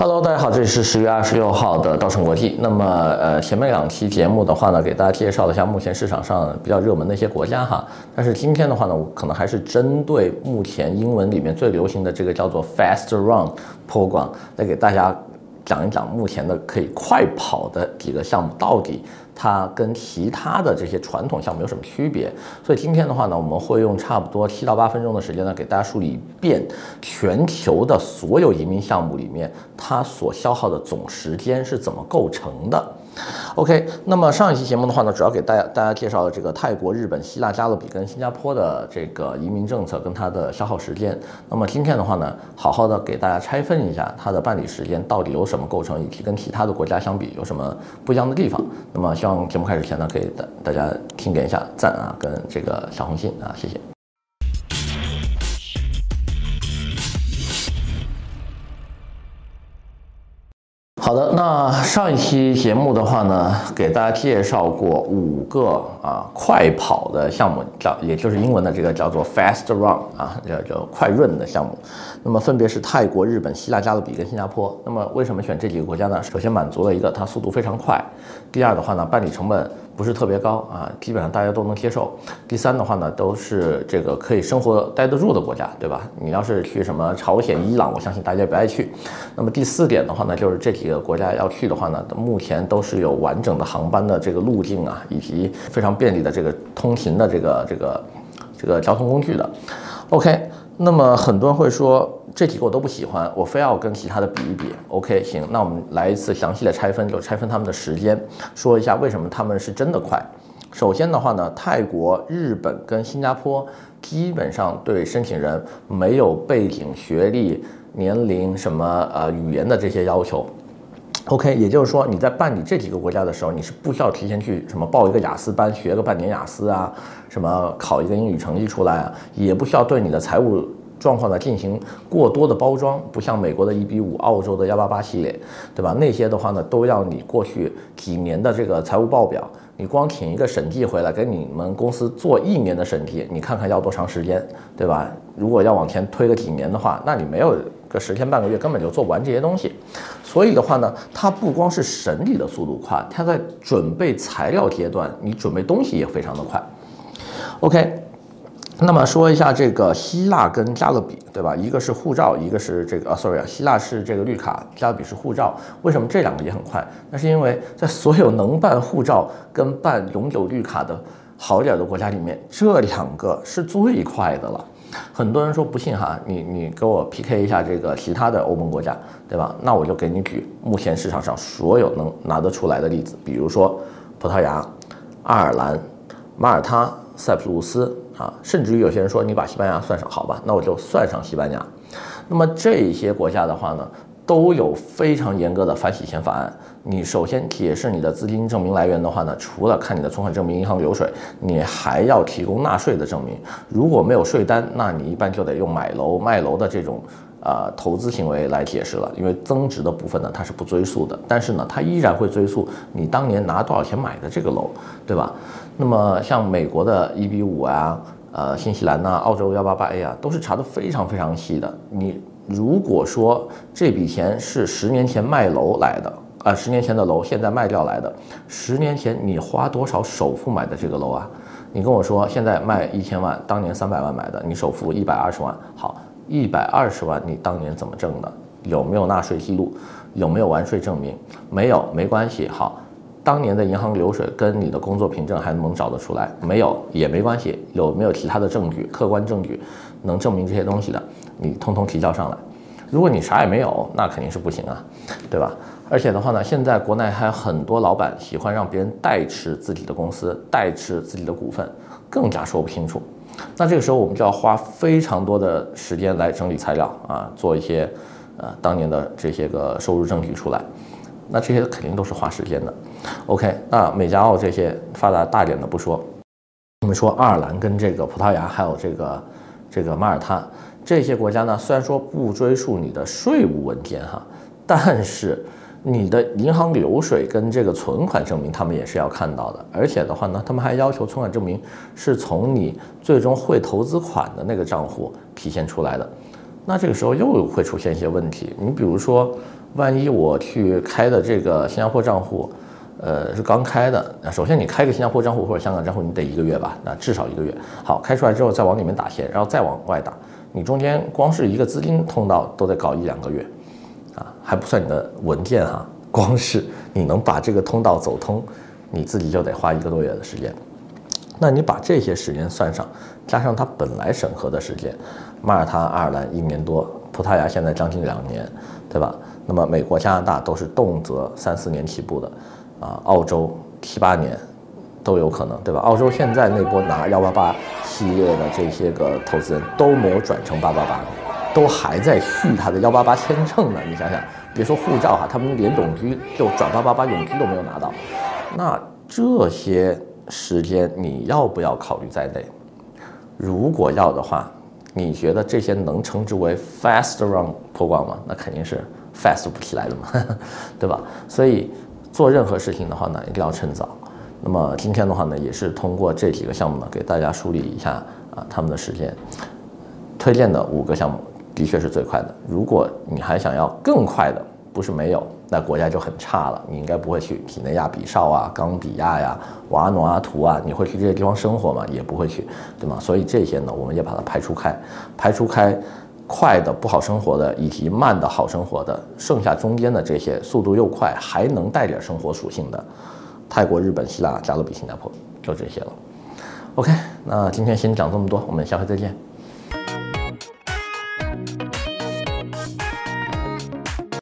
Hello，大家好，这里是十月二十六号的稻盛国际。那么，呃，前面两期节目的话呢，给大家介绍了一下目前市场上比较热门的一些国家哈。但是今天的话呢，我可能还是针对目前英文里面最流行的这个叫做 Fast Run Program 来给大家讲一讲目前的可以快跑的几个项目到底。它跟其他的这些传统项目有什么区别？所以今天的话呢，我们会用差不多七到八分钟的时间呢，给大家梳理一遍全球的所有移民项目里面，它所消耗的总时间是怎么构成的。OK，那么上一期节目的话呢，主要给大家大家介绍了这个泰国、日本、希腊、加勒比跟新加坡的这个移民政策跟它的消耗时间。那么今天的话呢，好好的给大家拆分一下它的办理时间到底有什么构成，以及跟其他的国家相比有什么不一样的地方。那么希望节目开始前呢，可以大大家听点一下赞啊，跟这个小红心啊，谢谢。好的，那上一期节目的话呢，给大家介绍过五个啊快跑的项目，叫也就是英文的这个叫做 fast run 啊，叫叫快润的项目。那么分别是泰国、日本、希腊、加勒比跟新加坡。那么为什么选这几个国家呢？首先满足了一个它速度非常快，第二的话呢，办理成本不是特别高啊，基本上大家都能接受。第三的话呢，都是这个可以生活待得住的国家，对吧？你要是去什么朝鲜、伊朗，我相信大家不爱去。那么第四点的话呢，就是这几个国家要去的话呢，目前都是有完整的航班的这个路径啊，以及非常便利的这个通勤的这个这个这个交通工具的。OK。那么很多人会说，这几个我都不喜欢，我非要跟其他的比一比。OK，行，那我们来一次详细的拆分，就拆分他们的时间，说一下为什么他们是真的快。首先的话呢，泰国、日本跟新加坡基本上对申请人没有背景、学历、年龄什么呃语言的这些要求。OK，也就是说你在办理这几个国家的时候，你是不需要提前去什么报一个雅思班，学个半年雅思啊。什么考一个英语成绩出来啊，也不需要对你的财务状况呢进行过多的包装，不像美国的一比五，澳洲的幺八八系列，对吧？那些的话呢，都要你过去几年的这个财务报表，你光请一个审计回来给你们公司做一年的审计，你看看要多长时间，对吧？如果要往前推个几年的话，那你没有个十天半个月根本就做不完这些东西。所以的话呢，它不光是审理的速度快，它在准备材料阶段，你准备东西也非常的快。OK，那么说一下这个希腊跟加勒比，对吧？一个是护照，一个是这个啊，sorry 啊，希腊是这个绿卡，加勒比是护照。为什么这两个也很快？那是因为在所有能办护照跟办永久绿卡的好一点的国家里面，这两个是最快的了。很多人说不信哈，你你给我 PK 一下这个其他的欧盟国家，对吧？那我就给你举目前市场上所有能拿得出来的例子，比如说葡萄牙、爱尔兰、马耳他。塞浦路斯啊，甚至于有些人说你把西班牙算上，好吧，那我就算上西班牙。那么这些国家的话呢，都有非常严格的反洗钱法案。你首先解释你的资金证明来源的话呢，除了看你的存款证明、银行流水，你还要提供纳税的证明。如果没有税单，那你一般就得用买楼卖楼的这种。呃，投资行为来解释了，因为增值的部分呢，它是不追溯的，但是呢，它依然会追溯你当年拿多少钱买的这个楼，对吧？那么像美国的一比五啊，呃，新西兰呐、啊，澳洲幺八八 A 啊，都是查得非常非常细的。你如果说这笔钱是十年前卖楼来的，啊、十年前的楼现在卖掉来的，十年前你花多少首付买的这个楼啊？你跟我说现在卖一千万，当年三百万买的，你首付一百二十万，好。一百二十万，你当年怎么挣的？有没有纳税记录？有没有完税证明？没有，没关系。好，当年的银行流水跟你的工作凭证还能找得出来？没有也没关系。有没有其他的证据？客观证据能证明这些东西的，你通通提交上来。如果你啥也没有，那肯定是不行啊，对吧？而且的话呢，现在国内还有很多老板喜欢让别人代持自己的公司，代持自己的股份，更加说不清楚。那这个时候我们就要花非常多的时间来整理材料啊，做一些呃当年的这些个收入证据出来。那这些肯定都是花时间的。OK，那美加澳这些发达大点的不说，我们说爱尔兰跟这个葡萄牙还有这个这个马耳他这些国家呢，虽然说不追溯你的税务文件哈，但是。你的银行流水跟这个存款证明，他们也是要看到的。而且的话呢，他们还要求存款证明是从你最终汇投资款的那个账户体现出来的。那这个时候又会出现一些问题。你比如说，万一我去开的这个新加坡账户，呃，是刚开的，那首先你开个新加坡账户或者香港账户，你得一个月吧？那至少一个月。好，开出来之后再往里面打钱，然后再往外打，你中间光是一个资金通道都得搞一两个月，啊，还不算你的文件哈，光是你能把这个通道走通，你自己就得花一个多月的时间。那你把这些时间算上，加上它本来审核的时间，马耳他、爱尔兰一年多，葡萄牙现在将近两年，对吧？那么美国、加拿大都是动辄三四年起步的，啊，澳洲七八年都有可能，对吧？澳洲现在那波拿幺八八系列的这些个投资人都没有转成八八八，都还在续他的幺八八签证呢。你想想，别说护照哈，他们连永居就转八八八永居都没有拿到，那这些时间你要不要考虑在内？如果要的话，你觉得这些能称之为 fast run 破光吗？那肯定是。fast 不起来的嘛，对吧？所以做任何事情的话呢，一定要趁早。那么今天的话呢，也是通过这几个项目呢，给大家梳理一下啊他们的时间。推荐的五个项目的确是最快的。如果你还想要更快的，不是没有，那国家就很差了。你应该不会去几内亚比绍啊、冈比亚呀、瓦努阿图啊，你会去这些地方生活吗？也不会去，对吗？所以这些呢，我们也把它排除开，排除开。快的不好生活的，以及慢的好生活的，剩下中间的这些速度又快还能带点生活属性的，泰国、日本、希腊、加勒比、新加坡，就这些了。OK，那今天先讲这么多，我们下回再见。